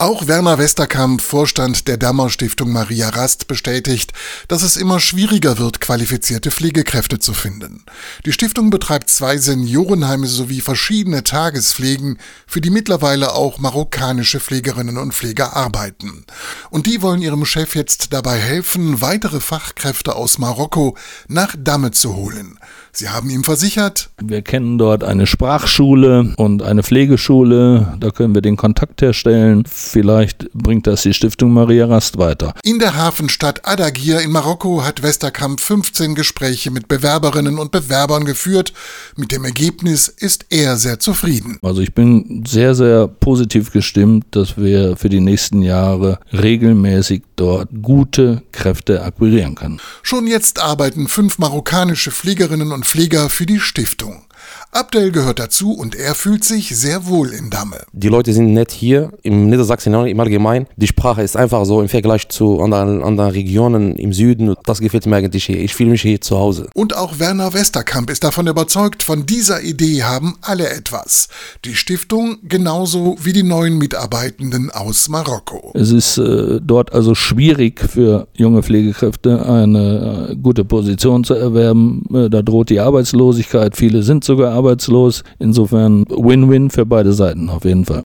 Auch Werner Westerkamp, Vorstand der Dammer Stiftung Maria Rast, bestätigt, dass es immer schwieriger wird, qualifizierte Pflegekräfte zu finden. Die Stiftung betreibt zwei Seniorenheime sowie verschiedene Tagespflegen, für die mittlerweile auch marokkanische Pflegerinnen und Pfleger arbeiten. Und die wollen ihrem Chef jetzt dabei helfen, weitere Fachkräfte aus Marokko nach Damme zu holen. Sie haben ihm versichert, wir kennen dort eine Sprachschule und eine Pflegeschule, da können wir den Kontakt herstellen. Vielleicht bringt das die Stiftung Maria Rast weiter. In der Hafenstadt Adagir in Marokko hat Westerkamp 15 Gespräche mit Bewerberinnen und Bewerbern geführt. Mit dem Ergebnis ist er sehr zufrieden. Also ich bin sehr, sehr positiv gestimmt, dass wir für die nächsten Jahre regelmäßig dort gute Kräfte akquirieren können. Schon jetzt arbeiten fünf marokkanische Pflegerinnen und Pfleger für die Stiftung. Abdel gehört dazu und er fühlt sich sehr wohl in Damme. Die Leute sind nett hier im Niedersachsen im Allgemeinen. Die Sprache ist einfach so im Vergleich zu anderen, anderen Regionen im Süden. Das gefällt mir eigentlich hier. Ich fühle mich hier zu Hause. Und auch Werner Westerkamp ist davon überzeugt, von dieser Idee haben alle etwas. Die Stiftung genauso wie die neuen Mitarbeitenden aus Marokko. Es ist äh, dort also schwierig für junge Pflegekräfte eine äh, gute Position zu erwerben. Äh, da droht die Arbeitslosigkeit. Viele sind sogar arbeitslos. Insofern Win-Win für beide Seiten auf jeden Fall.